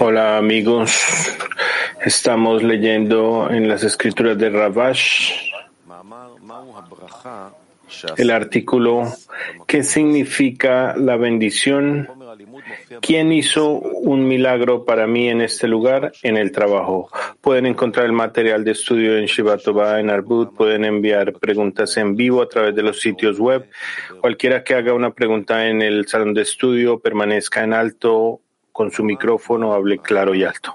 Hola amigos, estamos leyendo en las escrituras de Ravash el artículo ¿Qué significa la bendición? ¿Quién hizo un milagro para mí en este lugar, en el trabajo? Pueden encontrar el material de estudio en Shivatova, en Arbut, pueden enviar preguntas en vivo a través de los sitios web. Cualquiera que haga una pregunta en el salón de estudio, permanezca en alto con su micrófono, hable claro y alto.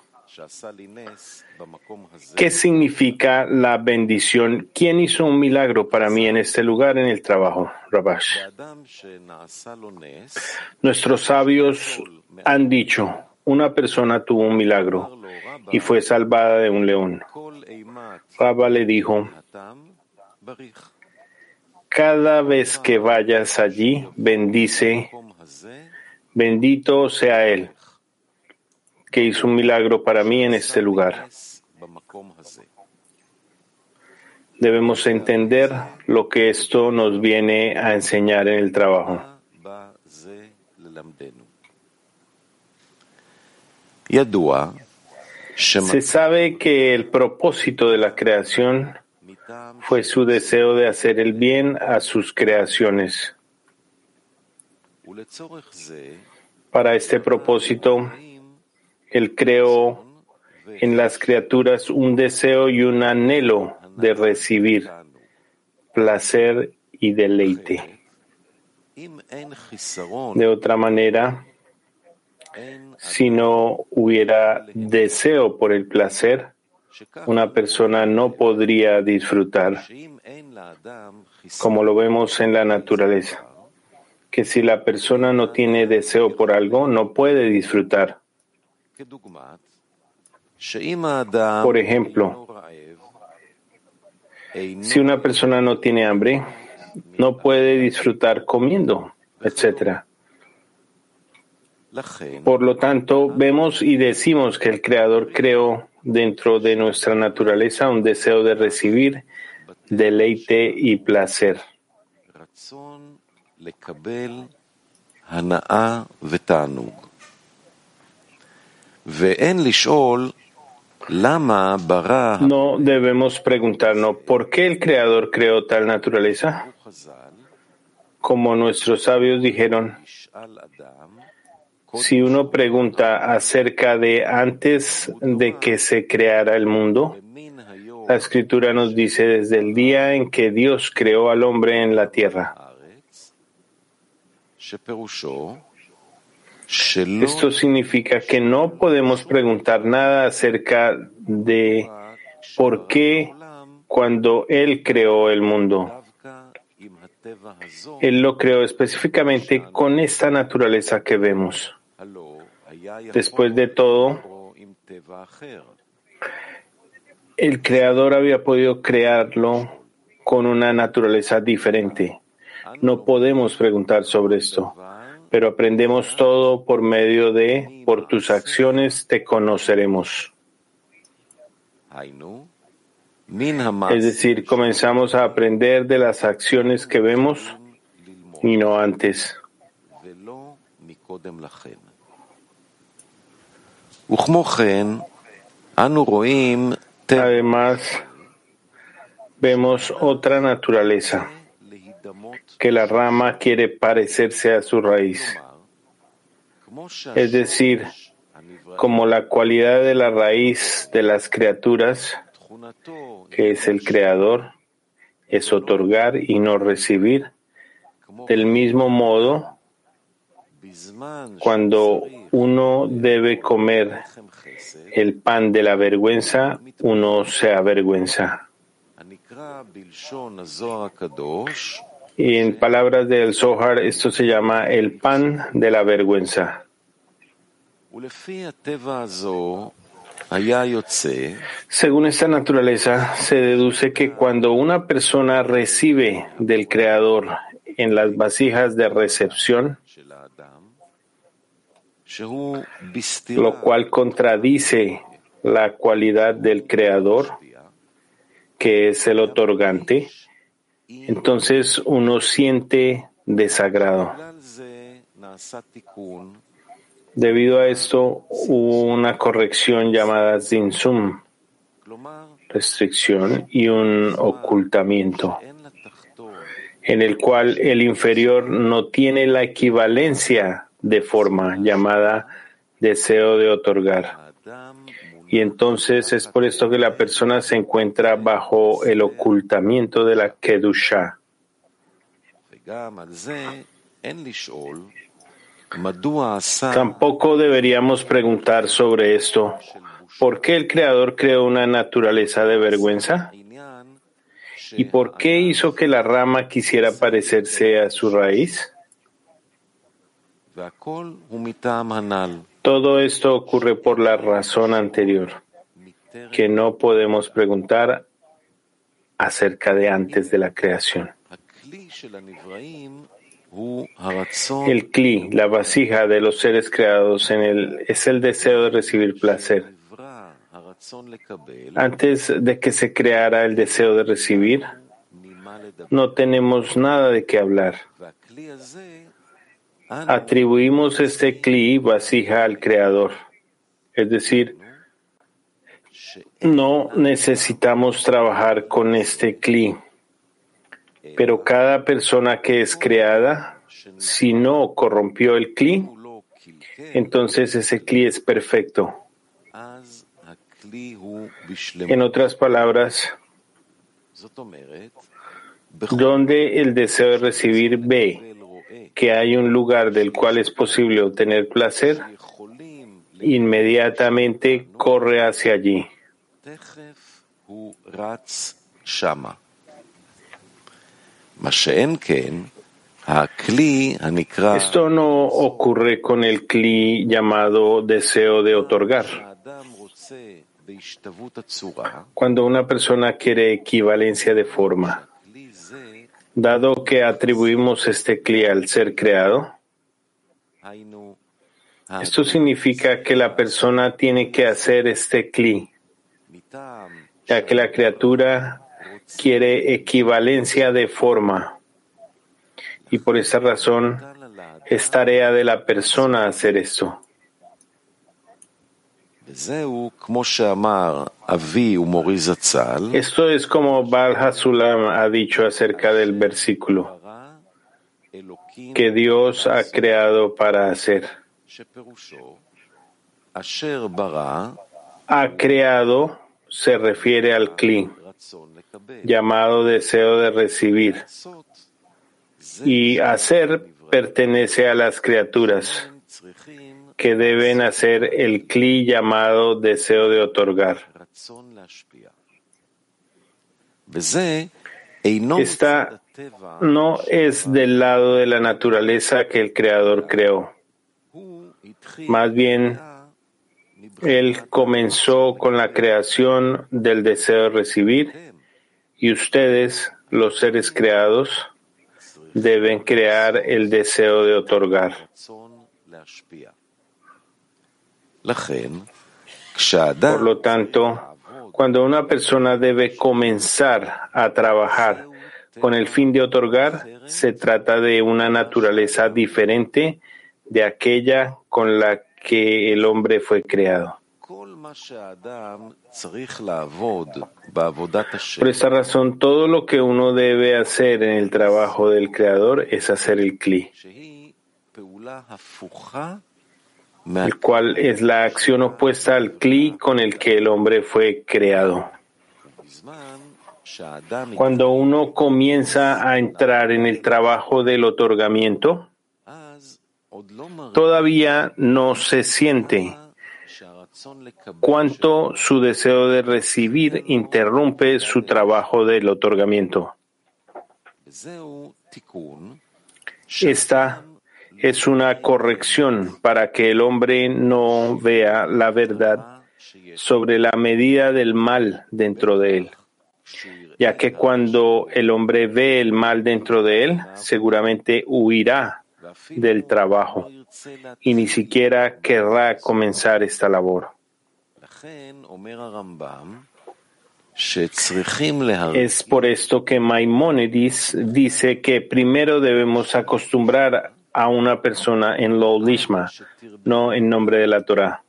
¿Qué significa la bendición? ¿Quién hizo un milagro para mí en este lugar, en el trabajo? Rabash. Nuestros sabios han dicho, una persona tuvo un milagro y fue salvada de un león. Rabba le dijo, cada vez que vayas allí, bendice, bendito sea Él que hizo un milagro para mí en este lugar. Debemos entender lo que esto nos viene a enseñar en el trabajo. Se sabe que el propósito de la creación fue su deseo de hacer el bien a sus creaciones. Para este propósito, él creó en las criaturas un deseo y un anhelo de recibir placer y deleite. De otra manera, si no hubiera deseo por el placer, una persona no podría disfrutar, como lo vemos en la naturaleza, que si la persona no tiene deseo por algo, no puede disfrutar. Por ejemplo, si una persona no tiene hambre, no puede disfrutar comiendo, etc. Por lo tanto, vemos y decimos que el Creador creó dentro de nuestra naturaleza un deseo de recibir deleite y placer. No debemos preguntarnos por qué el Creador creó tal naturaleza. Como nuestros sabios dijeron, si uno pregunta acerca de antes de que se creara el mundo, la escritura nos dice desde el día en que Dios creó al hombre en la tierra. Esto significa que no podemos preguntar nada acerca de por qué cuando Él creó el mundo. Él lo creó específicamente con esta naturaleza que vemos. Después de todo, el creador había podido crearlo con una naturaleza diferente. No podemos preguntar sobre esto pero aprendemos todo por medio de por tus acciones te conoceremos. Es decir, comenzamos a aprender de las acciones que vemos y no antes. Además, vemos otra naturaleza que la rama quiere parecerse a su raíz. Es decir, como la cualidad de la raíz de las criaturas, que es el creador, es otorgar y no recibir. Del mismo modo, cuando uno debe comer el pan de la vergüenza, uno se avergüenza. Y en palabras del Zohar, esto se llama el pan de la vergüenza. Según esta naturaleza, se deduce que cuando una persona recibe del Creador en las vasijas de recepción, lo cual contradice la cualidad del Creador, que es el otorgante, entonces uno siente desagrado. Debido a esto, hubo una corrección llamada zinsum, restricción, y un ocultamiento, en el cual el inferior no tiene la equivalencia de forma llamada deseo de otorgar. Y entonces es por esto que la persona se encuentra bajo el ocultamiento de la Kedusha. Tampoco deberíamos preguntar sobre esto. ¿Por qué el Creador creó una naturaleza de vergüenza? ¿Y por qué hizo que la rama quisiera parecerse a su raíz? Todo esto ocurre por la razón anterior, que no podemos preguntar acerca de antes de la creación. El kli, la vasija de los seres creados en es el deseo de recibir placer. Antes de que se creara el deseo de recibir, no tenemos nada de qué hablar. Atribuimos este kli, vasija, al Creador. Es decir, no necesitamos trabajar con este kli. Pero cada persona que es creada, si no corrompió el cli, entonces ese cli es perfecto. En otras palabras, donde el deseo de recibir ve que hay un lugar del cual es posible obtener placer, inmediatamente corre hacia allí. Esto no ocurre con el cli llamado deseo de otorgar. Cuando una persona quiere equivalencia de forma, dado que atribuimos este cli al ser creado, esto significa que la persona tiene que hacer este cli, ya que la criatura quiere equivalencia de forma. Y por esa razón es tarea de la persona hacer esto. Esto es como Baal Hasulam ha dicho acerca del versículo que Dios ha creado para hacer. Ha creado se refiere al Kli llamado deseo de recibir. Y hacer pertenece a las criaturas que deben hacer el cli llamado deseo de otorgar. Esta no es del lado de la naturaleza que el Creador creó. Más bien, Él comenzó con la creación del deseo de recibir y ustedes, los seres creados, deben crear el deseo de otorgar. Por lo tanto, cuando una persona debe comenzar a trabajar con el fin de otorgar, se trata de una naturaleza diferente de aquella con la que el hombre fue creado. Por esta razón, todo lo que uno debe hacer en el trabajo del Creador es hacer el Kli, el cual es la acción opuesta al Kli con el que el hombre fue creado. Cuando uno comienza a entrar en el trabajo del otorgamiento, todavía no se siente cuánto su deseo de recibir interrumpe su trabajo del otorgamiento. Esta es una corrección para que el hombre no vea la verdad sobre la medida del mal dentro de él, ya que cuando el hombre ve el mal dentro de él, seguramente huirá del trabajo y ni siquiera querrá comenzar esta labor. Es por esto que Maimónides dice que primero debemos acostumbrar a una persona en lo lishma, no en nombre de la Torah,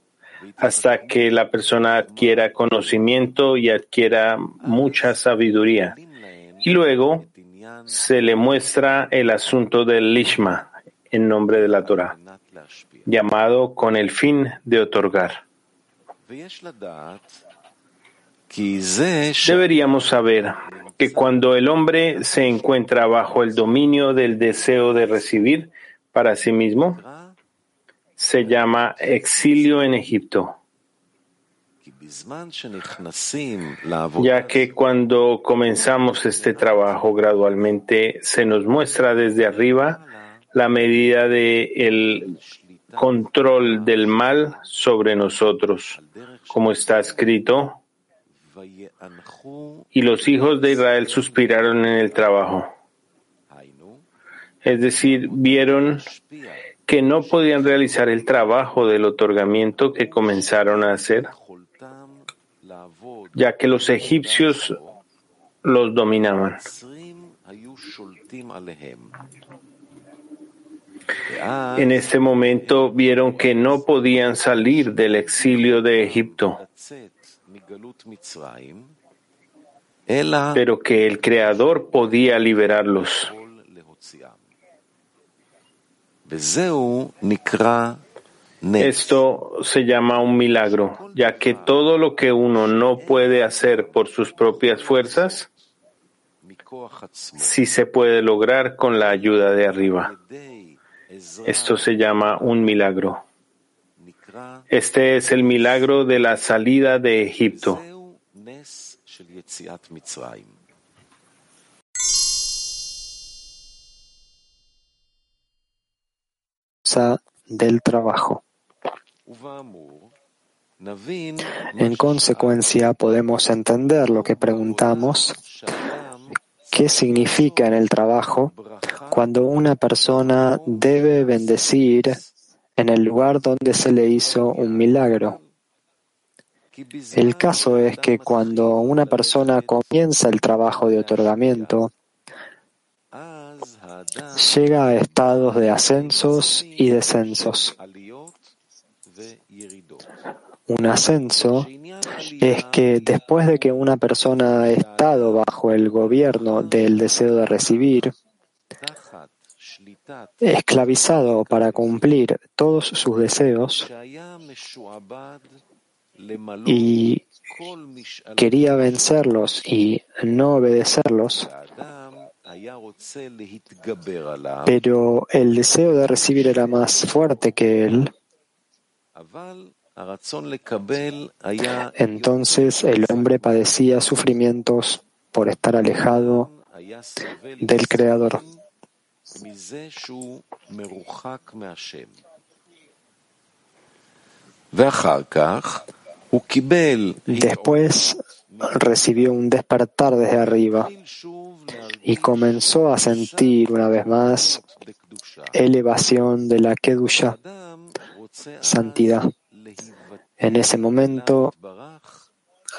hasta que la persona adquiera conocimiento y adquiera mucha sabiduría. Y luego se le muestra el asunto del lishma en nombre de la Torah, llamado con el fin de otorgar. Deberíamos saber que cuando el hombre se encuentra bajo el dominio del deseo de recibir para sí mismo, se llama exilio en Egipto. Ya que cuando comenzamos este trabajo gradualmente se nos muestra desde arriba la medida del el control del mal sobre nosotros, como está escrito, y los hijos de Israel suspiraron en el trabajo. Es decir, vieron que no podían realizar el trabajo del otorgamiento que comenzaron a hacer, ya que los egipcios los dominaban. En este momento vieron que no podían salir del exilio de Egipto, pero que el Creador podía liberarlos. Esto se llama un milagro, ya que todo lo que uno no puede hacer por sus propias fuerzas, sí se puede lograr con la ayuda de arriba. Esto se llama un milagro. Este es el milagro de la salida de Egipto. Del trabajo. En consecuencia, podemos entender lo que preguntamos, qué significa en el trabajo cuando una persona debe bendecir en el lugar donde se le hizo un milagro. El caso es que cuando una persona comienza el trabajo de otorgamiento, llega a estados de ascensos y descensos. Un ascenso es que después de que una persona ha estado bajo el gobierno del deseo de recibir, esclavizado para cumplir todos sus deseos y quería vencerlos y no obedecerlos, pero el deseo de recibir era más fuerte que él, entonces el hombre padecía sufrimientos por estar alejado del Creador. Después recibió un despertar desde arriba y comenzó a sentir una vez más elevación de la Kedusha, santidad. En ese momento,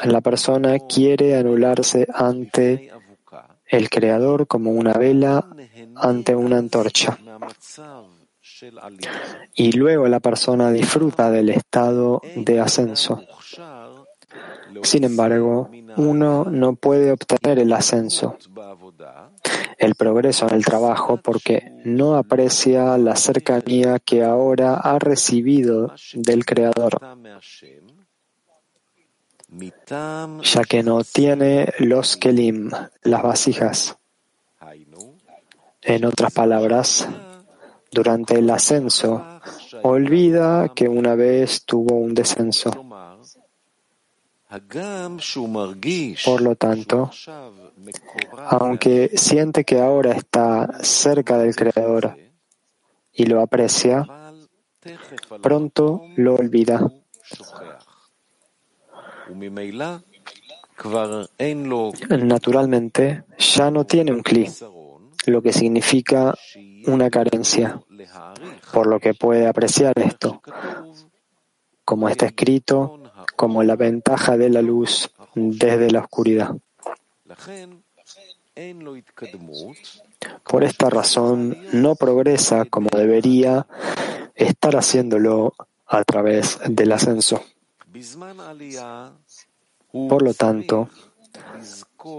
la persona quiere anularse ante el Creador como una vela ante una antorcha. Y luego la persona disfruta del estado de ascenso. Sin embargo, uno no puede obtener el ascenso, el progreso en el trabajo, porque no aprecia la cercanía que ahora ha recibido del Creador, ya que no tiene los kelim, las vasijas. En otras palabras, durante el ascenso, olvida que una vez tuvo un descenso. Por lo tanto, aunque siente que ahora está cerca del Creador y lo aprecia, pronto lo olvida. Naturalmente, ya no tiene un cli, lo que significa una carencia, por lo que puede apreciar esto, como está escrito, como la ventaja de la luz desde la oscuridad. Por esta razón no progresa como debería estar haciéndolo a través del ascenso. Por lo tanto,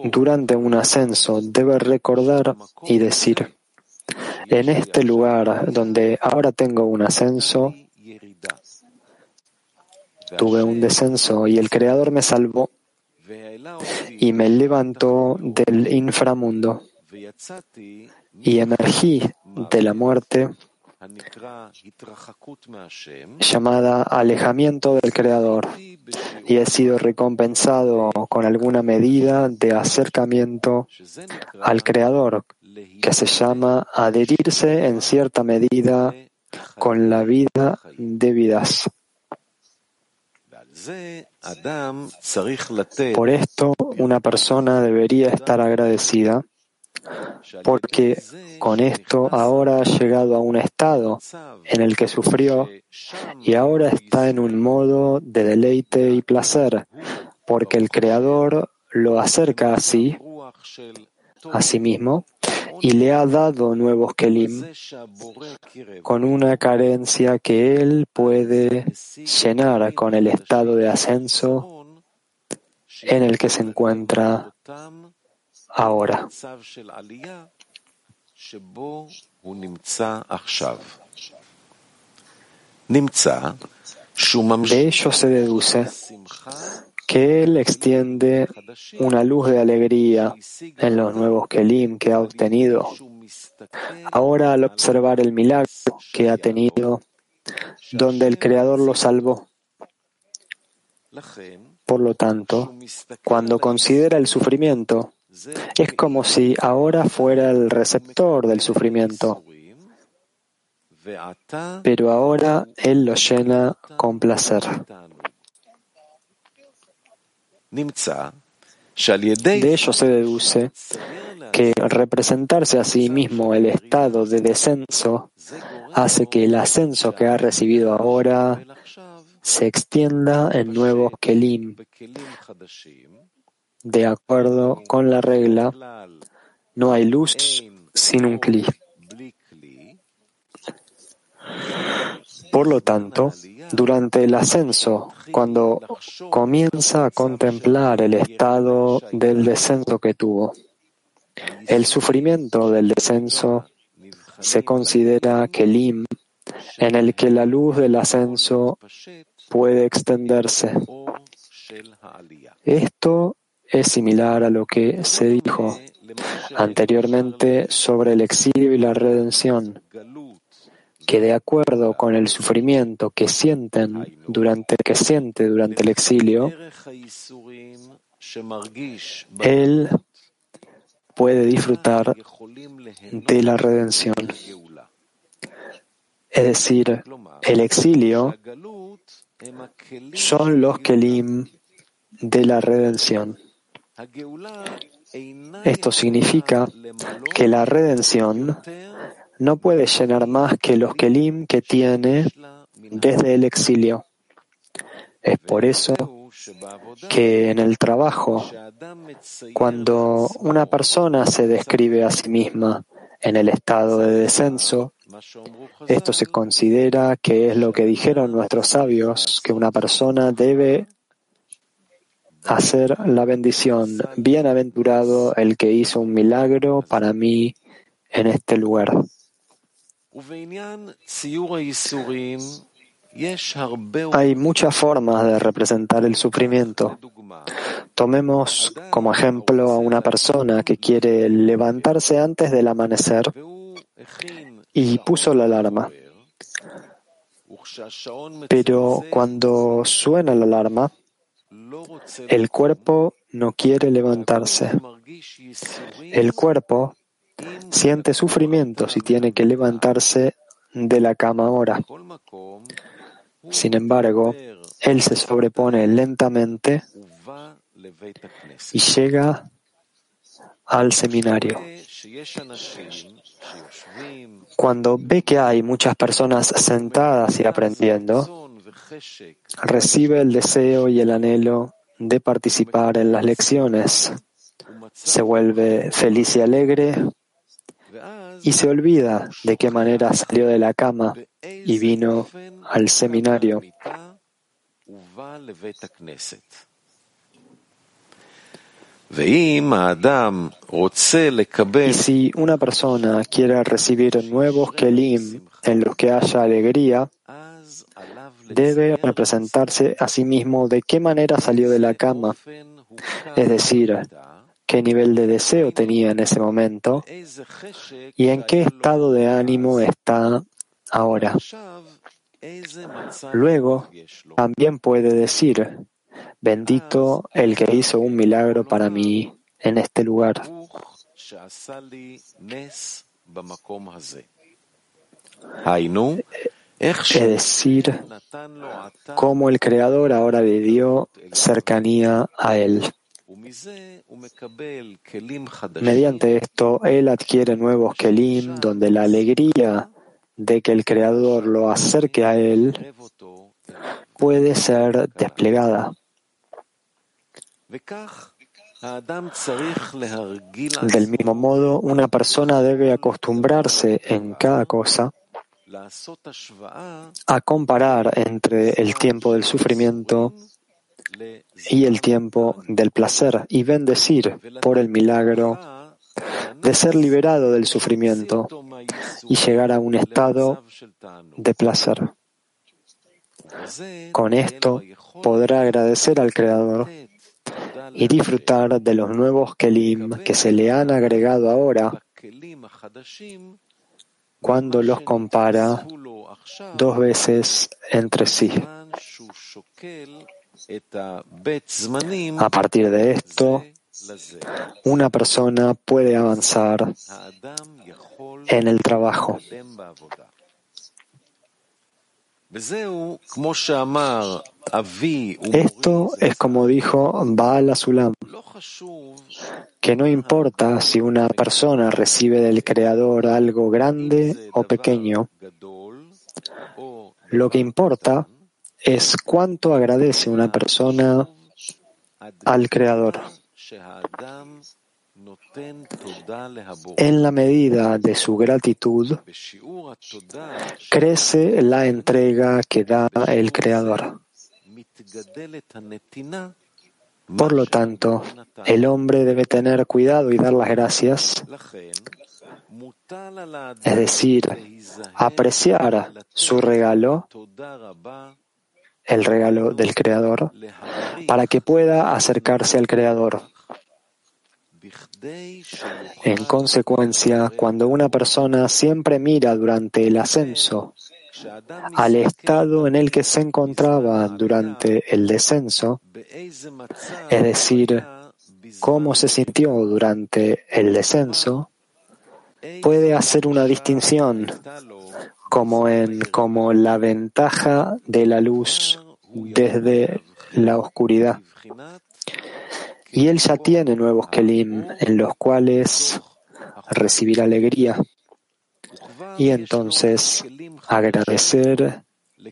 durante un ascenso debe recordar y decir, en este lugar donde ahora tengo un ascenso, tuve un descenso y el Creador me salvó y me levantó del inframundo y emergí de la muerte llamada alejamiento del Creador y he sido recompensado con alguna medida de acercamiento al Creador que se llama adherirse en cierta medida con la vida de vidas. Por esto, una persona debería estar agradecida porque con esto ahora ha llegado a un estado en el que sufrió y ahora está en un modo de deleite y placer, porque el Creador lo acerca así, a sí mismo, y le ha dado nuevos kelim con una carencia que él puede llenar con el estado de ascenso en el que se encuentra ahora. De ello se deduce que Él extiende una luz de alegría en los nuevos Kelim que ha obtenido. Ahora, al observar el milagro que ha tenido, donde el Creador lo salvó. Por lo tanto, cuando considera el sufrimiento, es como si ahora fuera el receptor del sufrimiento, pero ahora Él lo llena con placer. De ello se deduce que representarse a sí mismo el estado de descenso hace que el ascenso que ha recibido ahora se extienda en nuevos kelim, de acuerdo con la regla, no hay luz sin un kli. Por lo tanto, durante el ascenso, cuando comienza a contemplar el estado del descenso que tuvo, el sufrimiento del descenso se considera kelim en el que la luz del ascenso puede extenderse. Esto es similar a lo que se dijo anteriormente sobre el exilio y la redención, que de acuerdo con el sufrimiento que sienten durante que siente durante el exilio, él puede disfrutar de la redención. Es decir, el exilio son los kelim de la redención. Esto significa que la redención no puede llenar más que los kelim que tiene desde el exilio. Es por eso que en el trabajo, cuando una persona se describe a sí misma en el estado de descenso, esto se considera que es lo que dijeron nuestros sabios, que una persona debe hacer la bendición. Bienaventurado el que hizo un milagro para mí en este lugar. Hay muchas formas de representar el sufrimiento. Tomemos como ejemplo a una persona que quiere levantarse antes del amanecer y puso la alarma. Pero cuando suena la alarma, el cuerpo no quiere levantarse. El cuerpo siente sufrimientos y tiene que levantarse de la cama ahora. Sin embargo, él se sobrepone lentamente y llega al seminario. Cuando ve que hay muchas personas sentadas y aprendiendo, recibe el deseo y el anhelo de participar en las lecciones. Se vuelve feliz y alegre y se olvida de qué manera salió de la cama y vino al seminario. Y si una persona quiere recibir nuevos kelim en los que haya alegría, debe representarse a sí mismo de qué manera salió de la cama, es decir, qué nivel de deseo tenía en ese momento y en qué estado de ánimo está ahora. Luego, también puede decir, bendito el que hizo un milagro para mí en este lugar. Es decir, cómo el Creador ahora le dio cercanía a él. Mediante esto, él adquiere nuevos kelim donde la alegría de que el Creador lo acerque a él puede ser desplegada. Del mismo modo, una persona debe acostumbrarse en cada cosa a comparar entre el tiempo del sufrimiento y el tiempo del placer y bendecir por el milagro de ser liberado del sufrimiento y llegar a un estado de placer. Con esto podrá agradecer al Creador y disfrutar de los nuevos kelim que se le han agregado ahora cuando los compara dos veces entre sí. A partir de esto, una persona puede avanzar en el trabajo. Esto es como dijo Baal Azulam, que no importa si una persona recibe del Creador algo grande o pequeño, lo que importa es cuánto agradece una persona al Creador. En la medida de su gratitud, crece la entrega que da el Creador. Por lo tanto, el hombre debe tener cuidado y dar las gracias, es decir, apreciar su regalo, el regalo del Creador, para que pueda acercarse al Creador. En consecuencia, cuando una persona siempre mira durante el ascenso al estado en el que se encontraba durante el descenso, es decir, cómo se sintió durante el descenso, puede hacer una distinción como en como la ventaja de la luz desde la oscuridad. Y él ya tiene nuevos kelim en los cuales recibir alegría y entonces agradecer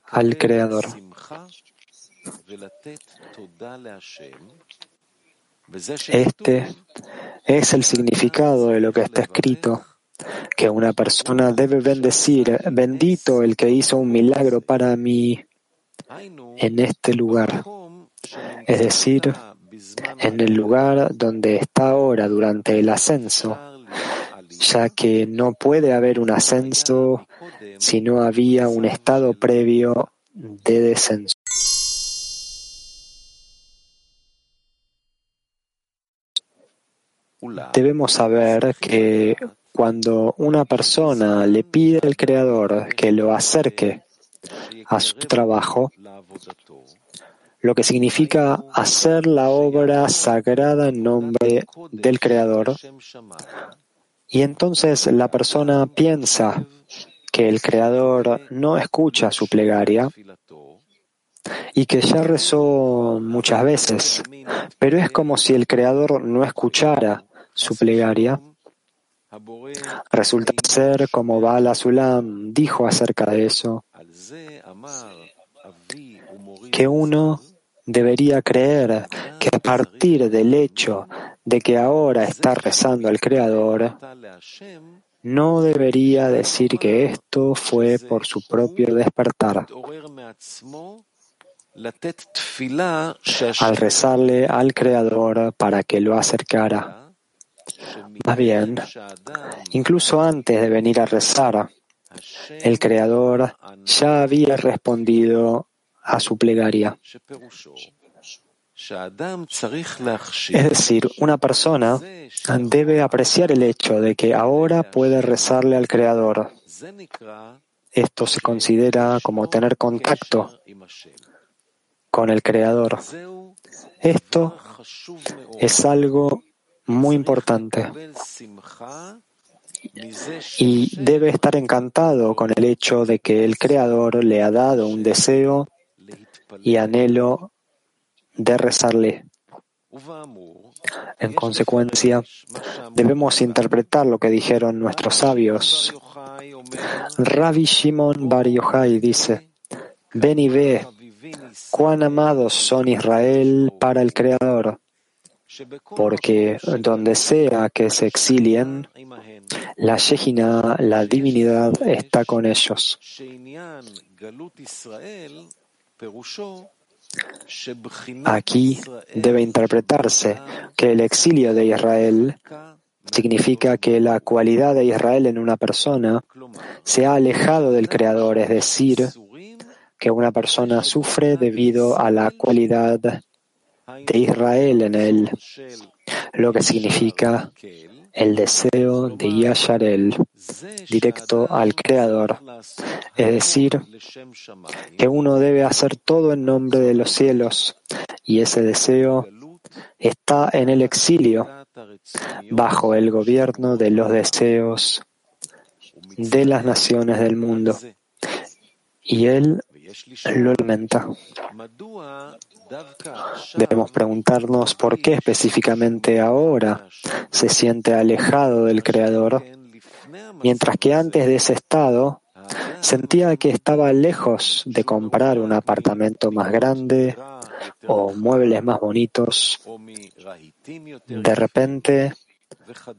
al Creador. Este es el significado de lo que está escrito, que una persona debe bendecir, bendito el que hizo un milagro para mí en este lugar, es decir, en el lugar donde está ahora durante el ascenso, ya que no puede haber un ascenso si no había un estado previo de descenso. Debemos saber que cuando una persona le pide al Creador que lo acerque a su trabajo, lo que significa hacer la obra sagrada en nombre del Creador. Y entonces la persona piensa que el Creador no escucha su plegaria y que ya rezó muchas veces, pero es como si el Creador no escuchara su plegaria. Resulta ser como Bala Sulam dijo acerca de eso, que uno debería creer que a partir del hecho de que ahora está rezando al Creador, no debería decir que esto fue por su propio despertar. Al rezarle al Creador para que lo acercara. Más bien, incluso antes de venir a rezar, el Creador ya había respondido a su plegaria. Es decir, una persona debe apreciar el hecho de que ahora puede rezarle al Creador. Esto se considera como tener contacto con el Creador. Esto es algo muy importante y debe estar encantado con el hecho de que el Creador le ha dado un deseo y anhelo de rezarle. En consecuencia, debemos interpretar lo que dijeron nuestros sabios. Rabbi Shimon Bar Yochai dice, ven y ve cuán amados son Israel para el Creador, porque donde sea que se exilien, la Shejina, la divinidad, está con ellos. Aquí debe interpretarse que el exilio de Israel significa que la cualidad de Israel en una persona se ha alejado del Creador, es decir, que una persona sufre debido a la cualidad de Israel en él, lo que significa el deseo de Yasharel directo al Creador, es decir, que uno debe hacer todo en nombre de los cielos, y ese deseo está en el exilio, bajo el gobierno de los deseos de las naciones del mundo, y él lo alimenta. Debemos preguntarnos por qué específicamente ahora se siente alejado del Creador, mientras que antes de ese estado sentía que estaba lejos de comprar un apartamento más grande o muebles más bonitos. De repente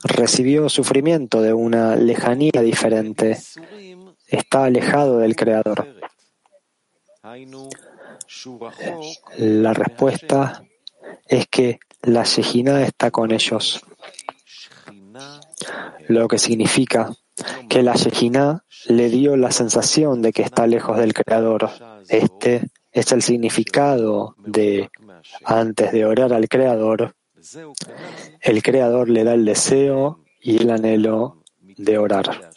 recibió sufrimiento de una lejanía diferente. Está alejado del Creador. La respuesta es que la Shejina está con ellos, lo que significa que la Shejina le dio la sensación de que está lejos del Creador. Este es el significado de antes de orar al Creador, el Creador le da el deseo y el anhelo de orar.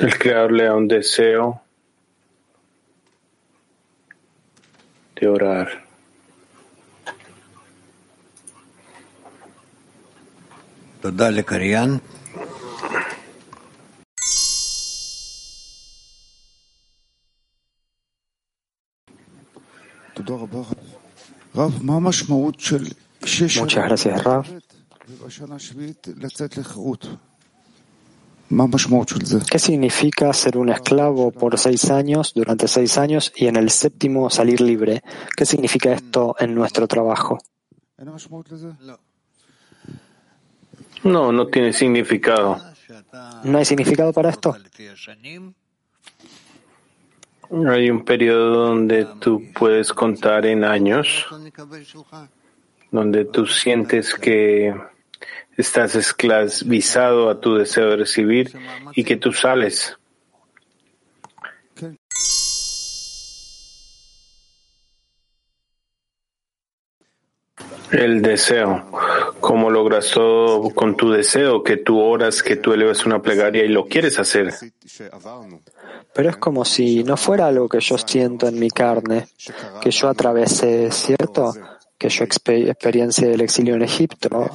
El Creador le da un deseo de orar. Muchas gracias, Rav. ¿Qué significa ser un esclavo por seis años, durante seis años, y en el séptimo salir libre? ¿Qué significa esto en nuestro trabajo? No, no tiene significado. ¿No hay significado para esto? Hay un periodo donde tú puedes contar en años, donde tú sientes que estás esclavizado a tu deseo de recibir y que tú sales. El deseo. ¿Cómo logras todo con tu deseo? Que tú oras, que tú elevas una plegaria y lo quieres hacer. Pero es como si no fuera algo que yo siento en mi carne, que yo atravesé, ¿cierto? Que yo experiencia el exilio en Egipto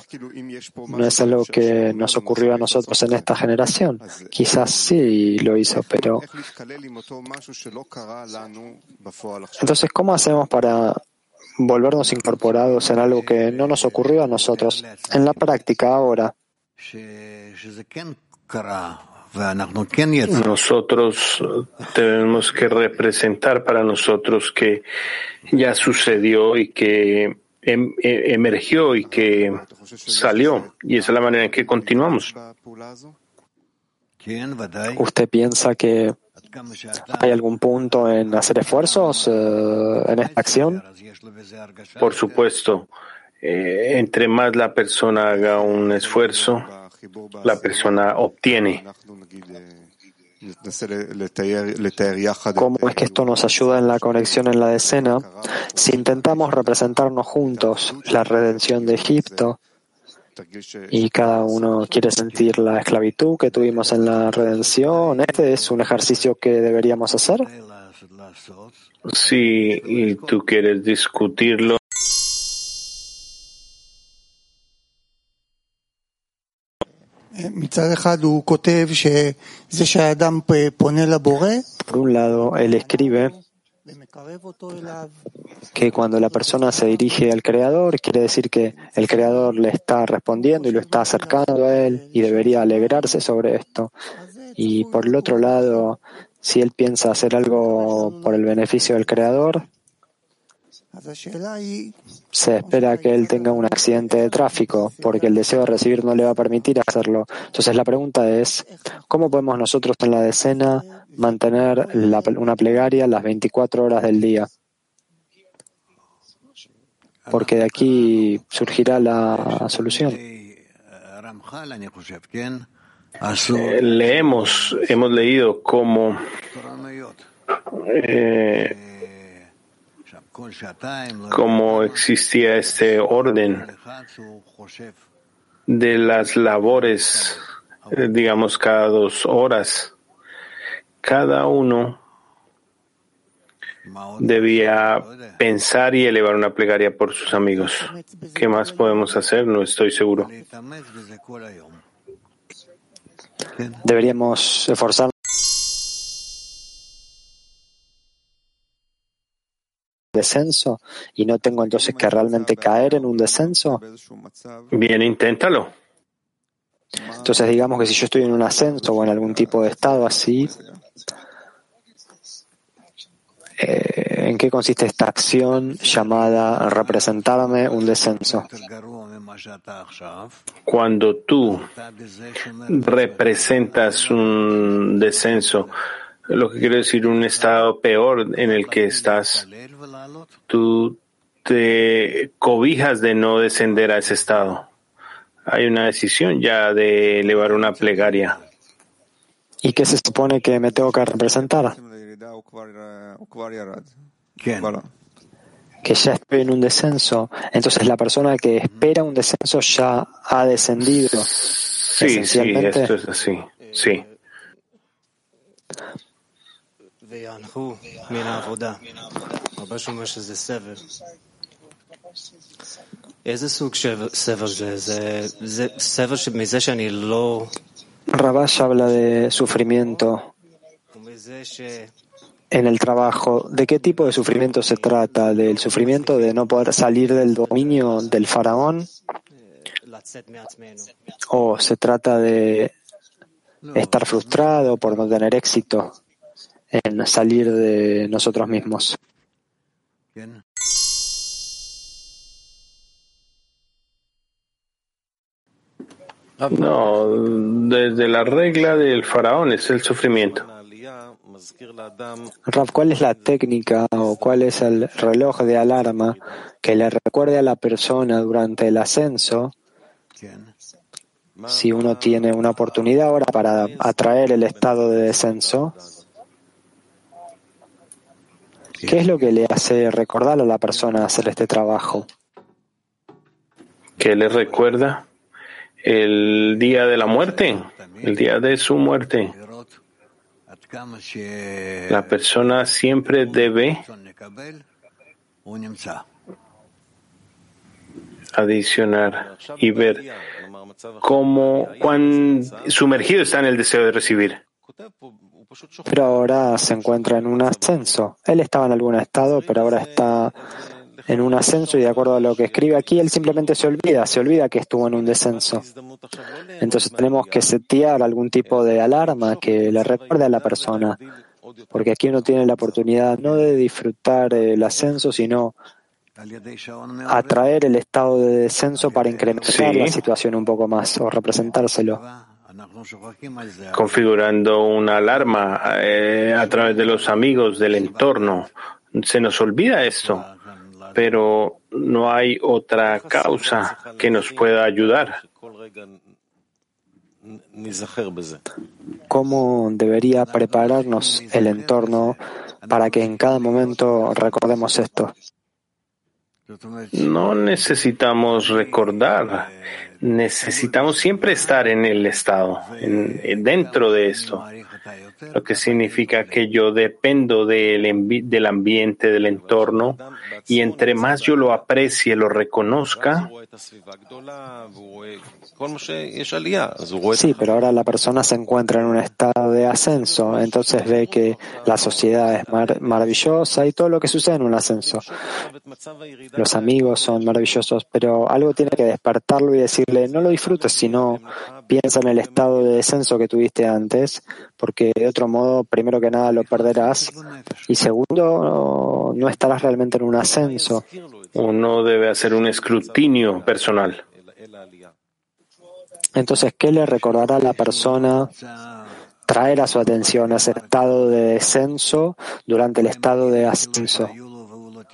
no es algo que nos ocurrió a nosotros en esta generación. Quizás sí lo hizo, pero entonces, ¿cómo hacemos para volvernos incorporados en algo que no nos ocurrió a nosotros en la práctica ahora? Nosotros tenemos que representar para nosotros que ya sucedió y que em, e, emergió y que salió. Y esa es la manera en que continuamos. ¿Usted piensa que hay algún punto en hacer esfuerzos eh, en esta acción? Por supuesto. Eh, entre más la persona haga un esfuerzo, la persona obtiene. ¿Cómo es que esto nos ayuda en la conexión en la decena? Si intentamos representarnos juntos la redención de Egipto y cada uno quiere sentir la esclavitud que tuvimos en la redención, ¿este es un ejercicio que deberíamos hacer? Si y tú quieres discutirlo. Por un lado, él escribe que cuando la persona se dirige al Creador, quiere decir que el Creador le está respondiendo y lo está acercando a él y debería alegrarse sobre esto. Y por el otro lado, si él piensa hacer algo por el beneficio del Creador, se espera que él tenga un accidente de tráfico porque el deseo de recibir no le va a permitir hacerlo. Entonces la pregunta es, ¿cómo podemos nosotros en la decena mantener una plegaria las 24 horas del día? Porque de aquí surgirá la solución. Eh, leemos, hemos leído cómo eh, cómo existía este orden de las labores, eh, digamos, cada dos horas. Cada uno debía pensar y elevar una plegaria por sus amigos. ¿Qué más podemos hacer? No estoy seguro. Deberíamos esforzarnos descenso y no tengo entonces que realmente caer en un descenso? Bien, inténtalo. Entonces digamos que si yo estoy en un ascenso o en algún tipo de estado así, eh, ¿en qué consiste esta acción llamada representarme un descenso? Cuando tú representas un descenso, lo que quiere decir un estado peor en el que estás, tú te cobijas de no descender a ese estado. Hay una decisión ya de elevar una plegaria. ¿Y qué se supone que me tengo que representar? Que ya estoy en un descenso. Entonces la persona que espera un descenso ya ha descendido. Sí, sí, esto es así. Sí. Rabash habla de sufrimiento en el trabajo. ¿De qué tipo de sufrimiento se trata? ¿Del sufrimiento de no poder salir del dominio del faraón? ¿O se trata de estar frustrado por no tener éxito? En salir de nosotros mismos. No, desde la regla del faraón es el sufrimiento. Rav, ¿cuál es la técnica o cuál es el reloj de alarma que le recuerde a la persona durante el ascenso si uno tiene una oportunidad ahora para atraer el estado de descenso? ¿Qué es lo que le hace recordar a la persona hacer este trabajo? ¿Qué le recuerda? El día de la muerte, el día de su muerte. La persona siempre debe adicionar y ver cómo cuán sumergido está en el deseo de recibir pero ahora se encuentra en un ascenso. Él estaba en algún estado, pero ahora está en un ascenso y de acuerdo a lo que escribe aquí, él simplemente se olvida, se olvida que estuvo en un descenso. Entonces tenemos que setear algún tipo de alarma que le recuerde a la persona, porque aquí uno tiene la oportunidad no de disfrutar el ascenso, sino atraer el estado de descenso para incrementar la situación un poco más o representárselo. Configurando una alarma eh, a través de los amigos del entorno. Se nos olvida esto, pero no hay otra causa que nos pueda ayudar. ¿Cómo debería prepararnos el entorno para que en cada momento recordemos esto? No necesitamos recordar, necesitamos siempre estar en el estado, dentro de esto, lo que significa que yo dependo del, del ambiente, del entorno, y entre más yo lo aprecie, lo reconozca, Sí, pero ahora la persona se encuentra en un estado de ascenso, entonces ve que la sociedad es maravillosa y todo lo que sucede en un ascenso. Los amigos son maravillosos, pero algo tiene que despertarlo y decirle, no lo disfrutes, sino piensa en el estado de descenso que tuviste antes, porque de otro modo, primero que nada, lo perderás y segundo, no estarás realmente en un ascenso. Uno debe hacer un escrutinio personal. Entonces, ¿qué le recordará a la persona traer a su atención ese estado de descenso durante el estado de ascenso?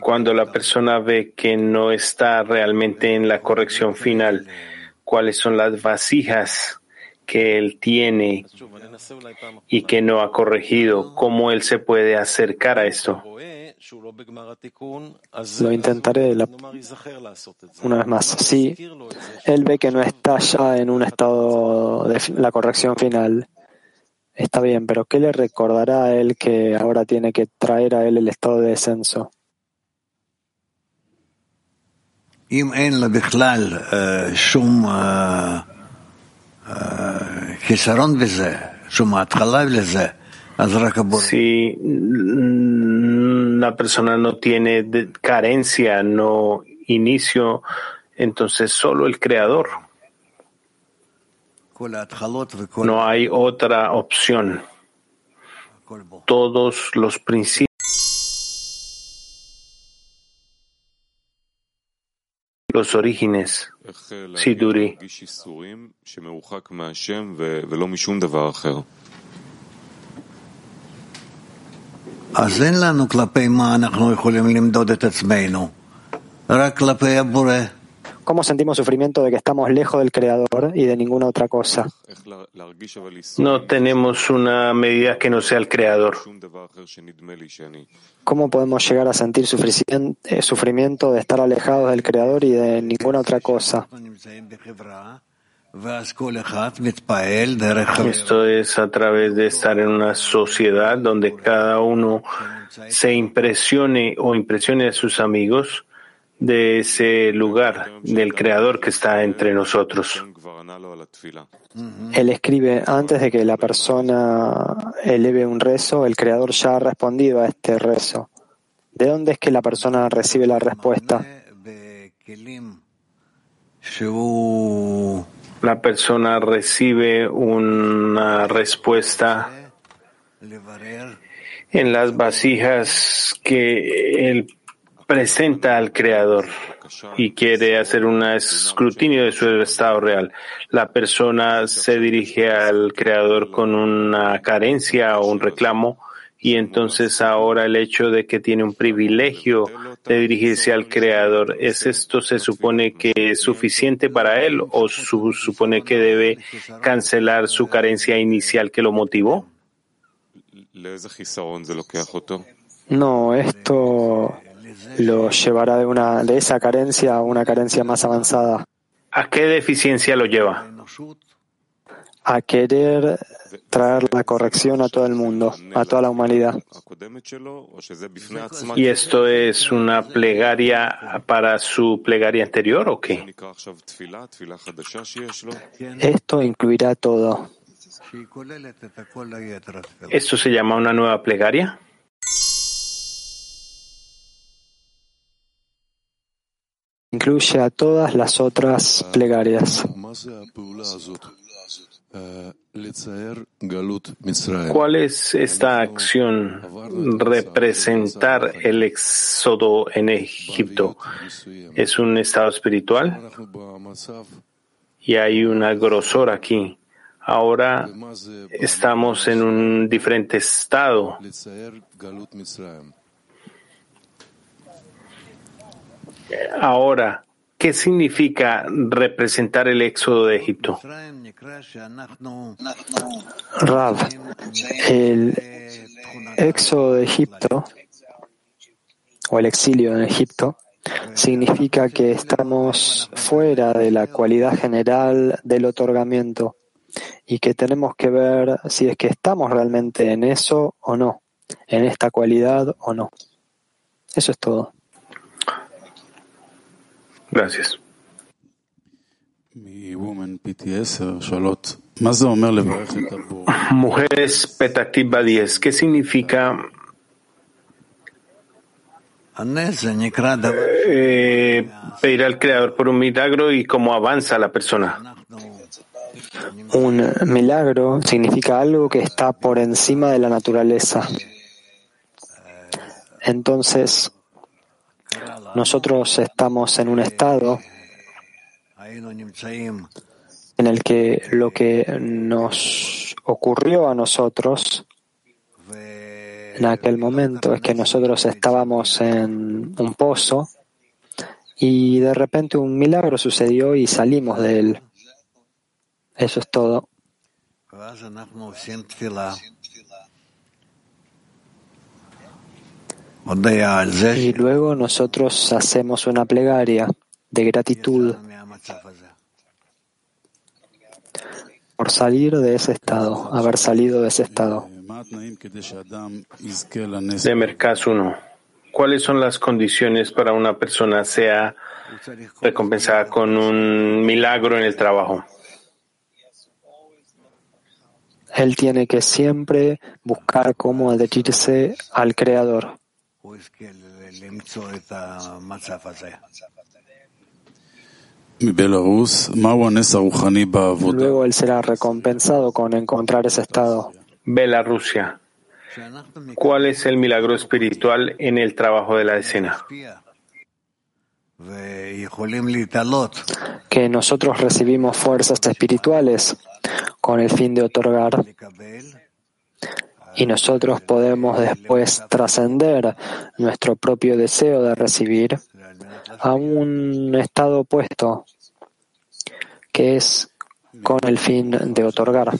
Cuando la persona ve que no está realmente en la corrección final, ¿cuáles son las vasijas que él tiene y que no ha corregido? ¿Cómo él se puede acercar a esto? Lo intentaré una vez más. Si él ve que no está ya en un estado de la corrección final, está bien, pero ¿qué le recordará a él que ahora tiene que traer a él el estado de descenso? Si una persona no tiene carencia, no inicio, entonces solo el creador. No hay otra opción. Todos los principios. los orígenes Siduri. אז אין לנו כלפי מה אנחנו יכולים למדוד את עצמנו, רק כלפי הבורא. ¿Cómo sentimos sufrimiento de que estamos lejos del Creador y de ninguna otra cosa? No tenemos una medida que no sea el Creador. ¿Cómo podemos llegar a sentir eh, sufrimiento de estar alejados del Creador y de ninguna otra cosa? Esto es a través de estar en una sociedad donde cada uno se impresione o impresione a sus amigos de ese lugar del Creador que está entre nosotros. Él escribe, antes de que la persona eleve un rezo, el Creador ya ha respondido a este rezo. ¿De dónde es que la persona recibe la respuesta? la persona recibe una respuesta en las vasijas que él presenta al Creador y quiere hacer un escrutinio de su estado real. La persona se dirige al Creador con una carencia o un reclamo y entonces ahora el hecho de que tiene un privilegio de dirigirse al Creador, ¿es esto se supone que es suficiente para él o supone que debe cancelar su carencia inicial que lo motivó? No, esto lo llevará de, una, de esa carencia a una carencia más avanzada. ¿A qué deficiencia lo lleva? a querer traer la corrección a todo el mundo, a toda la humanidad. ¿Y esto es una plegaria para su plegaria anterior o qué? Esto incluirá todo. ¿Esto se llama una nueva plegaria? Incluye a todas las otras plegarias. ¿Cuál es esta acción? Representar el éxodo en Egipto. ¿Es un estado espiritual? Y hay una grosor aquí. Ahora estamos en un diferente estado. Ahora, ¿qué significa representar el éxodo de Egipto? Rav, el éxodo de Egipto o el exilio en Egipto significa que estamos fuera de la cualidad general del otorgamiento y que tenemos que ver si es que estamos realmente en eso o no, en esta cualidad o no. Eso es todo. Gracias. Mujeres Petactiva 10, ¿qué significa eh, pedir al Creador por un milagro y cómo avanza la persona? Un milagro significa algo que está por encima de la naturaleza. Entonces, nosotros estamos en un estado en el que lo que nos ocurrió a nosotros en aquel momento es que nosotros estábamos en un pozo y de repente un milagro sucedió y salimos de él. Eso es todo. Y luego nosotros hacemos una plegaria de gratitud por salir de ese estado, haber salido de ese estado. De Mercas 1. ¿Cuáles son las condiciones para una persona sea recompensada con un milagro en el trabajo? Él tiene que siempre buscar cómo adherirse al Creador. Luego él será recompensado con encontrar ese estado. Belarusia. ¿Cuál es el milagro espiritual en el trabajo de la escena? Que nosotros recibimos fuerzas espirituales con el fin de otorgar y nosotros podemos después trascender nuestro propio deseo de recibir a un estado opuesto, que es con el fin de otorgar.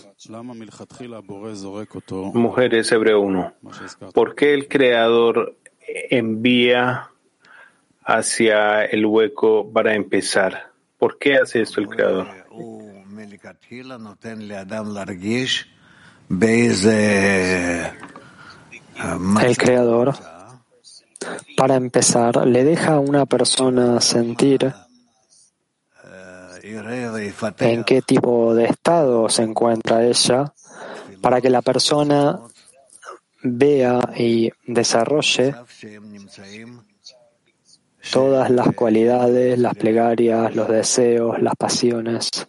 Mujeres Hebreo 1. ¿Por qué el Creador envía hacia el hueco para empezar? ¿Por qué hace esto el Creador? El Creador, para empezar, le deja a una persona sentir en qué tipo de estado se encuentra ella, para que la persona vea y desarrolle todas las cualidades, las plegarias, los deseos, las pasiones.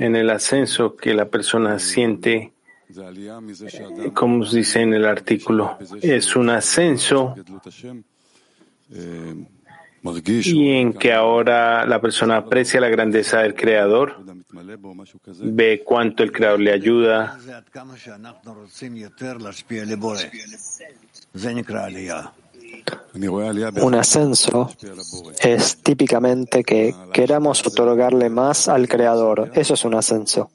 En el ascenso que la persona siente, como se dice en el artículo, es un ascenso. y en que ahora la persona aprecia la grandeza del Creador, ve cuánto el Creador le ayuda. Un ascenso es típicamente que queramos otorgarle más al Creador. Eso es un ascenso.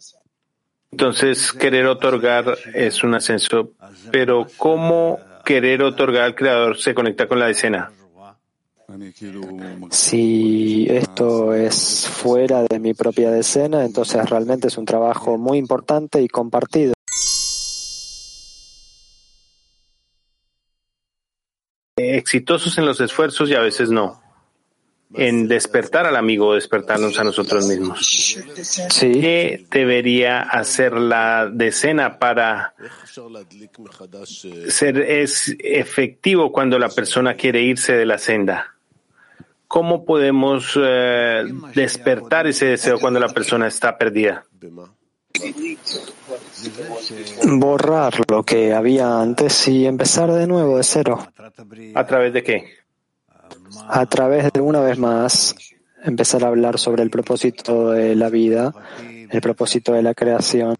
Entonces, querer otorgar es un ascenso, pero ¿cómo querer otorgar al Creador se conecta con la escena? Si esto es fuera de mi propia decena, entonces realmente es un trabajo muy importante y compartido. Exitosos en los esfuerzos y a veces no. en despertar al amigo o despertarnos a nosotros mismos. ¿Qué debería hacer la decena para ser es efectivo cuando la persona quiere irse de la senda? ¿Cómo podemos eh, despertar ese deseo cuando la persona está perdida? Borrar lo que había antes y empezar de nuevo de cero. ¿A través de qué? a través de una vez más empezar a hablar sobre el propósito de la vida, el propósito de la creación,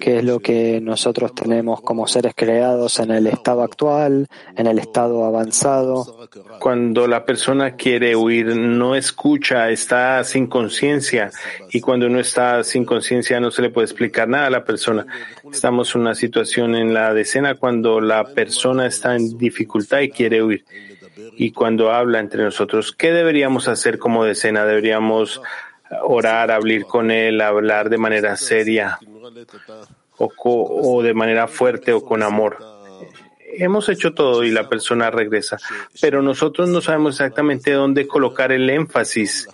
que es lo que nosotros tenemos como seres creados en el estado actual, en el estado avanzado. Cuando la persona quiere huir, no escucha, está sin conciencia y cuando uno está sin conciencia no se le puede explicar nada a la persona. Estamos en una situación en la decena cuando la persona está en dificultad y quiere huir y cuando habla entre nosotros, ¿qué deberíamos hacer como decena? ¿Deberíamos orar, hablar con él, hablar de manera seria o, de manera fuerte o con amor? Hemos hecho todo y la persona regresa, pero nosotros no sabemos exactamente dónde colocar el énfasis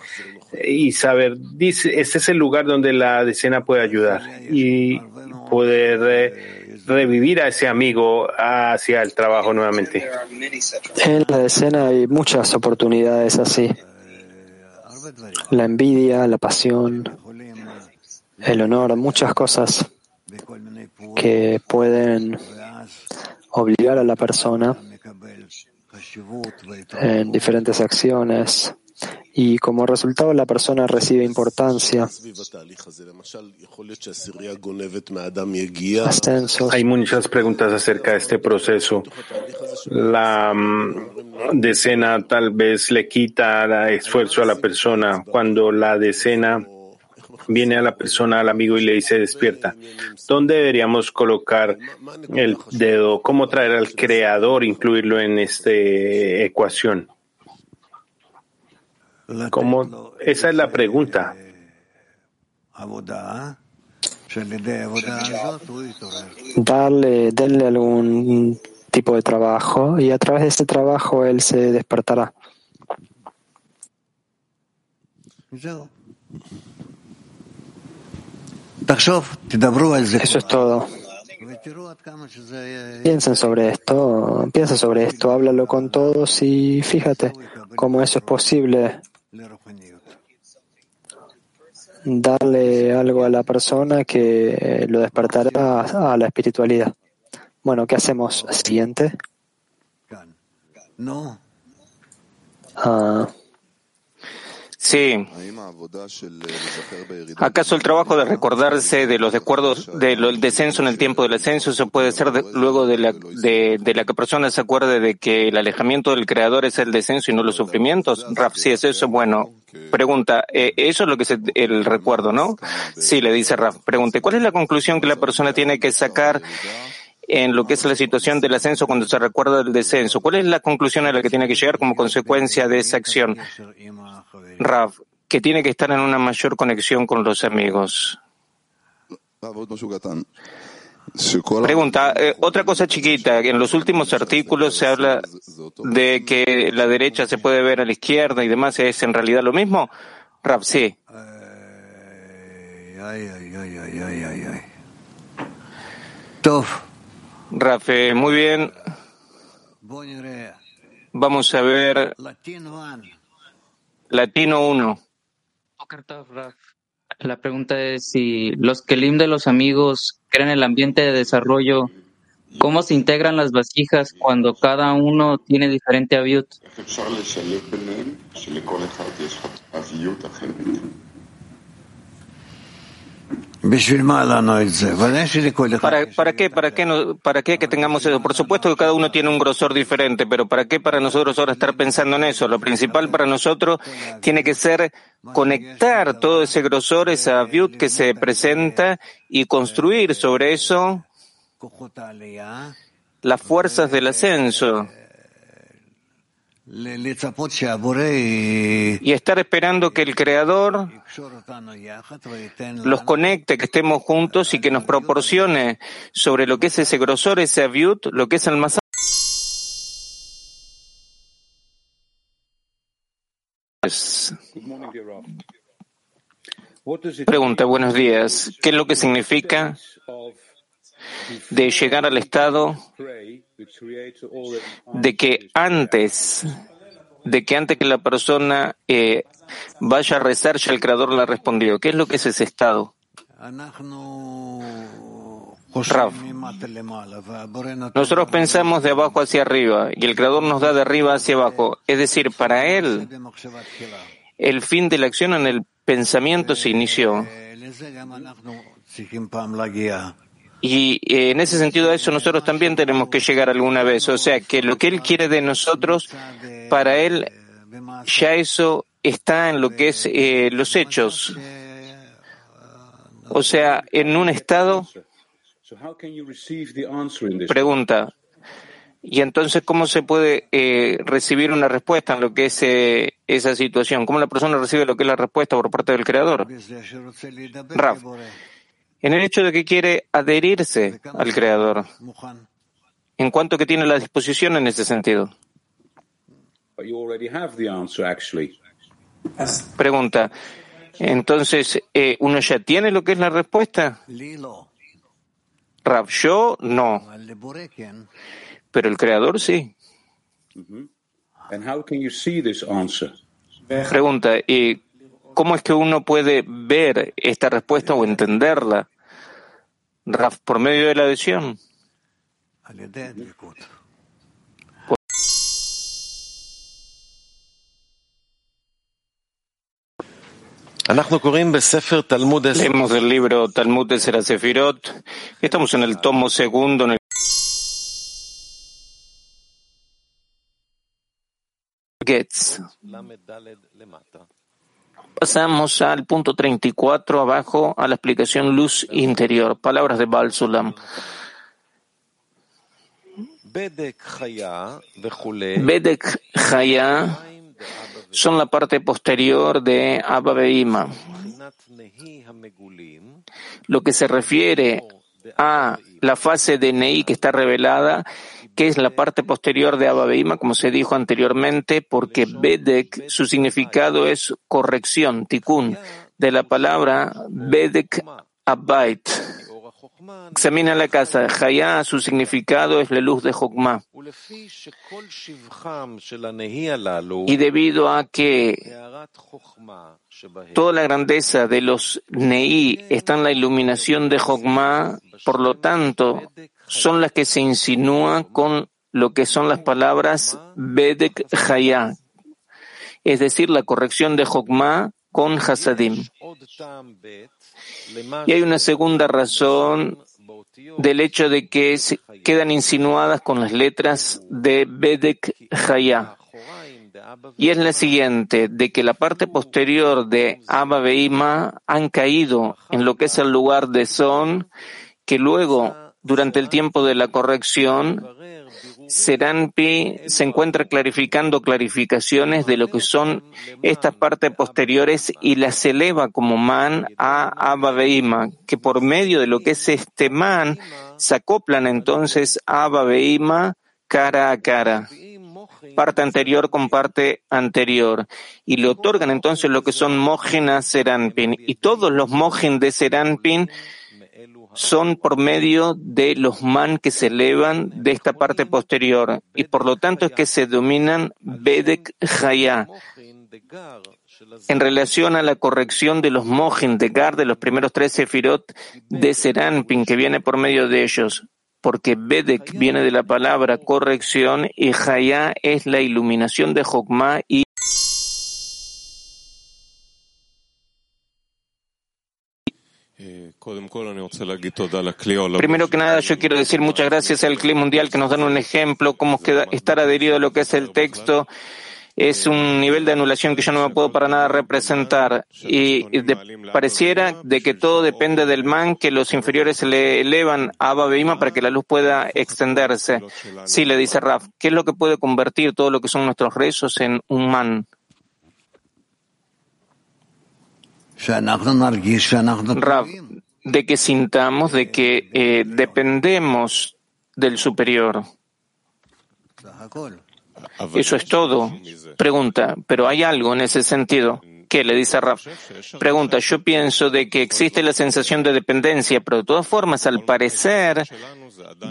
y saber, dice, este es el lugar donde la decena puede ayudar y poder eh, revivir a ese amigo hacia el trabajo nuevamente. En la escena hay muchas oportunidades así. La envidia, la pasión, el honor, muchas cosas que pueden obligar a la persona en diferentes acciones y como resultado la persona recibe importancia. Hay muchas preguntas acerca de este proceso. La mm, decena tal vez le quita esfuerzo a la persona. Cuando la decena viene a la persona, al amigo y le dice despierta. ¿Dónde deberíamos colocar el dedo? ¿Cómo traer al creador, incluirlo en esta ecuación? Como, esa es la pregunta. Darle, darle algún tipo de trabajo y a través de ese trabajo él se despertará. Eso es todo. Piensen sobre esto, piensa sobre esto, háblalo con todos y fíjate cómo eso es posible darle algo a la persona que lo despertará a la espiritualidad. Bueno, ¿qué hacemos? Siguiente. No. Ah. Sí. ¿Acaso el trabajo de recordarse de los recuerdos del descenso en el tiempo del ascenso se puede hacer luego de la, de, la que persona se acuerde de que el alejamiento del creador es el descenso y no los sufrimientos? Raf, es eso, bueno, pregunta, eh, eso es lo que es el, recuerdo, ¿no? Sí, le dice Raf. Pregunte, ¿cuál es la conclusión que la persona tiene que sacar en lo que es la situación del ascenso cuando se recuerda del descenso. ¿Cuál es la conclusión a la que tiene que llegar como consecuencia de esa acción? Rav, que tiene que estar en una mayor conexión con los amigos. Pregunta, eh, otra cosa chiquita, en los últimos artículos se habla de que la derecha se puede ver a la izquierda y demás, ¿es en realidad lo mismo? Rav, sí. Ay, Rafe, muy bien. Vamos a ver. Latino 1. La pregunta es si los Kelim de los amigos crean el ambiente de desarrollo, ¿cómo se integran las vasijas cuando cada uno tiene diferente aviut? ¿Para, ¿Para qué? ¿Para qué, ¿Para qué que tengamos eso? Por supuesto que cada uno tiene un grosor diferente, pero ¿para qué para nosotros ahora estar pensando en eso? Lo principal para nosotros tiene que ser conectar todo ese grosor, esa view que se presenta y construir sobre eso las fuerzas del ascenso. Y estar esperando que el Creador los conecte, que estemos juntos y que nos proporcione sobre lo que es ese grosor, ese aviut, lo que es el más Pregunta, buenos días. ¿Qué es lo que significa de llegar al estado de que antes de que antes que la persona eh, vaya a rezar ya el creador le ha respondido? ¿Qué es lo que es ese estado? Rav. Nosotros pensamos de abajo hacia arriba y el creador nos da de arriba hacia abajo. Es decir, para él, el fin de la acción en el pensamiento se inició. Y eh, en ese sentido a eso nosotros también tenemos que llegar alguna vez. O sea, que lo que Él quiere de nosotros, para Él ya eso está en lo que es eh, los hechos. O sea, en un estado. Pregunta. Y entonces, ¿cómo se puede eh, recibir una respuesta en lo que es esa situación? ¿Cómo la persona recibe lo que es la respuesta por parte del Creador? Raf en el hecho de que quiere adherirse al Creador, en cuanto que tiene la disposición en ese sentido. Pregunta, entonces, eh, ¿uno ya tiene lo que es la respuesta? Rav, yo no. Pero el Creador sí. Pregunta, ¿y cómo es que uno puede ver esta respuesta o entenderla? Raf, por medio de la adhesión. Leemos el libro Talmud de Serasefirot. Estamos en el tomo segundo, en el Getz. Pasamos al punto 34 abajo a la explicación luz interior. Palabras de Balsulam. Bedek Chaya son la parte posterior de Abba Beima. Lo que se refiere a la fase de Nei que está revelada que es la parte posterior de Abba como se dijo anteriormente, porque Bedek, su significado es corrección, tikkun, de la palabra Bedek Abait. Examina la casa. Jaya, su significado es la luz de Jokma. Y debido a que toda la grandeza de los Nei está en la iluminación de Jokma, por lo tanto, son las que se insinúan con lo que son las palabras Bedek Haya, es decir, la corrección de Jokma con Hasadim. Y hay una segunda razón del hecho de que quedan insinuadas con las letras de Bedek Haya. Y es la siguiente, de que la parte posterior de Abba Beima han caído en lo que es el lugar de Son, que luego durante el tiempo de la corrección, Seranpi se encuentra clarificando clarificaciones de lo que son estas partes posteriores y las eleva como man a Abba Beima, que por medio de lo que es este man se acoplan entonces Abba Beima cara a cara. Parte anterior con parte anterior. Y le otorgan entonces lo que son mojen a Seranpin y todos los mojen de Seranpin son por medio de los man que se elevan de esta parte posterior y por lo tanto es que se dominan Bedek Haya en relación a la corrección de los Mohin de Gar de los primeros tres sefirot de Seranpin que viene por medio de ellos porque Bedek viene de la palabra corrección y Haya es la iluminación de Jokma y Primero que nada, yo quiero decir muchas gracias al CLI Mundial que nos dan un ejemplo, cómo estar adherido a lo que es el texto. Es un nivel de anulación que yo no me puedo para nada representar. Y pareciera de que todo depende del man, que los inferiores se le elevan a Abba para que la luz pueda extenderse. Sí, le dice Raf, ¿qué es lo que puede convertir todo lo que son nuestros rezos en un man? Raf, de que sintamos de que eh, dependemos del superior. Eso es todo. Pregunta, pero hay algo en ese sentido. ¿Qué? Le dice Raf. Pregunta, yo pienso de que existe la sensación de dependencia, pero de todas formas, al parecer,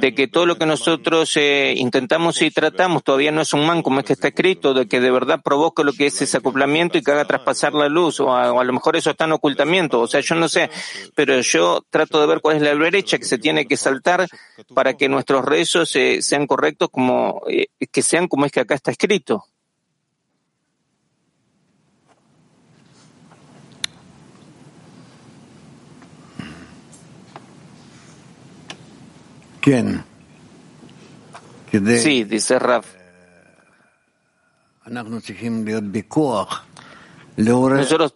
de que todo lo que nosotros eh, intentamos y tratamos todavía no es un man como es que está escrito, de que de verdad provoque lo que es ese acoplamiento y que haga traspasar la luz, o a, lo mejor eso está en ocultamiento, o sea, yo no sé, pero yo trato de ver cuál es la brecha que se tiene que saltar para que nuestros rezos eh, sean correctos como, eh, que sean como es que acá está escrito. Sí, dice Raf. Nosotros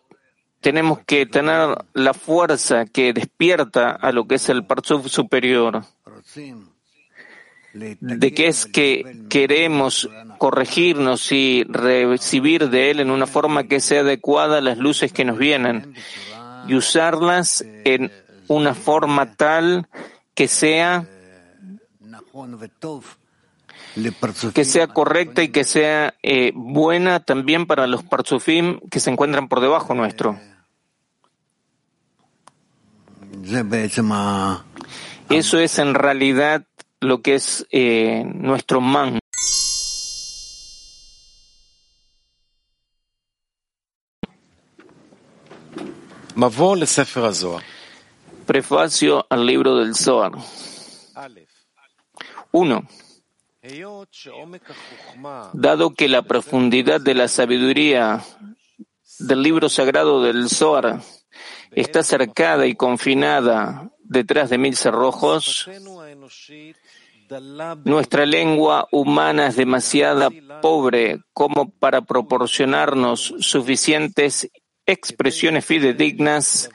tenemos que tener la fuerza que despierta a lo que es el Parzuf superior, de que es que queremos corregirnos y recibir de él en una forma que sea adecuada a las luces que nos vienen y usarlas en una forma tal que sea que sea correcta y que sea eh, buena también para los parzufim que se encuentran por debajo nuestro. Eso es en realidad lo que es eh, nuestro man. Prefacio al libro del Zohar. Uno, dado que la profundidad de la sabiduría del libro sagrado del Zohar está cercada y confinada detrás de mil cerrojos, nuestra lengua humana es demasiado pobre como para proporcionarnos suficientes expresiones fidedignas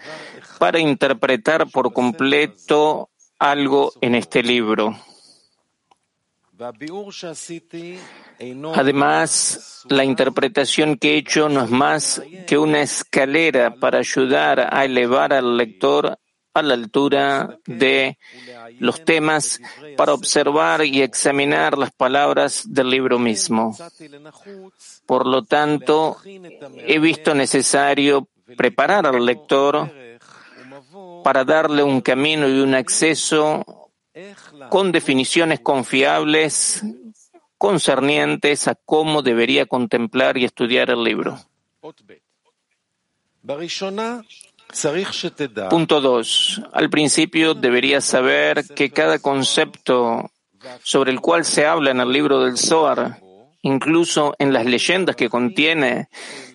para interpretar por completo algo en este libro. Además, la interpretación que he hecho no es más que una escalera para ayudar a elevar al lector a la altura de los temas para observar y examinar las palabras del libro mismo. Por lo tanto, he visto necesario preparar al lector para darle un camino y un acceso con definiciones confiables concernientes a cómo debería contemplar y estudiar el libro. Punto 2. Al principio deberías saber que cada concepto sobre el cual se habla en el libro del Zohar, incluso en las leyendas que contiene,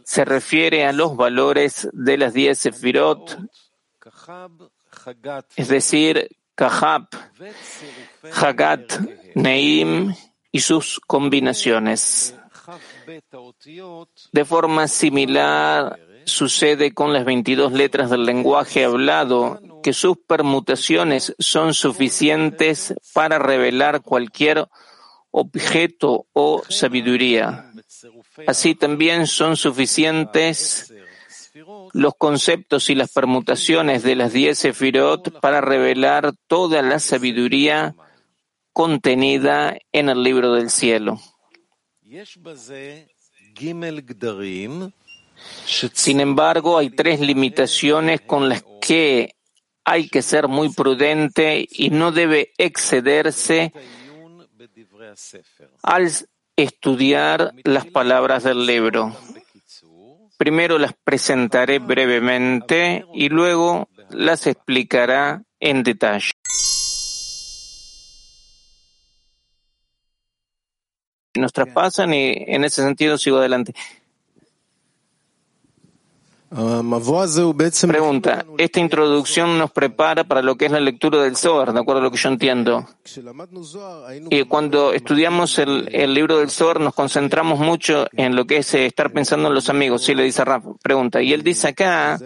se refiere a los valores de las diez sefirot, es decir, Kahab, Hagat, Neim y sus combinaciones. De forma similar sucede con las 22 letras del lenguaje hablado, que sus permutaciones son suficientes para revelar cualquier objeto o sabiduría. Así también son suficientes los conceptos y las permutaciones de las diez sefirot para revelar toda la sabiduría contenida en el libro del cielo. Sin embargo, hay tres limitaciones con las que hay que ser muy prudente y no debe excederse al estudiar las palabras del libro. Primero las presentaré brevemente y luego las explicará en detalle. Nos traspasan y en ese sentido sigo adelante. Pregunta, esta introducción nos prepara para lo que es la lectura del Zohar, de acuerdo a lo que yo entiendo. Y cuando estudiamos el, el libro del Zohar nos concentramos mucho en lo que es eh, estar pensando en los amigos. Sí, le dice Raf, pregunta. Y él dice acá,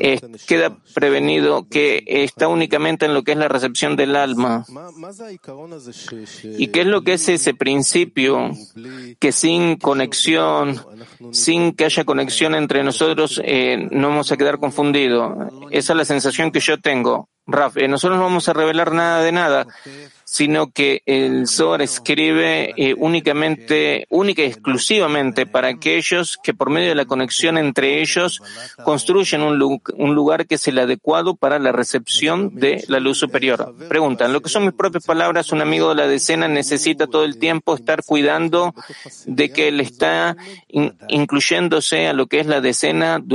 eh, queda prevenido que está únicamente en lo que es la recepción del alma. ¿Y qué es lo que es ese principio que sin conexión, sin que haya conexión entre nosotros eh, no vamos a quedar confundidos. Esa es la sensación que yo tengo. Raf, eh, nosotros no vamos a revelar nada de nada. Sino que el Zohar escribe eh, únicamente, única y exclusivamente para aquellos que por medio de la conexión entre ellos construyen un, lugar que es el adecuado para la recepción de la luz superior. Preguntan, lo que son mis propias palabras, un amigo de la decena necesita todo el tiempo estar cuidando de que él está incluyéndose a lo que es la decena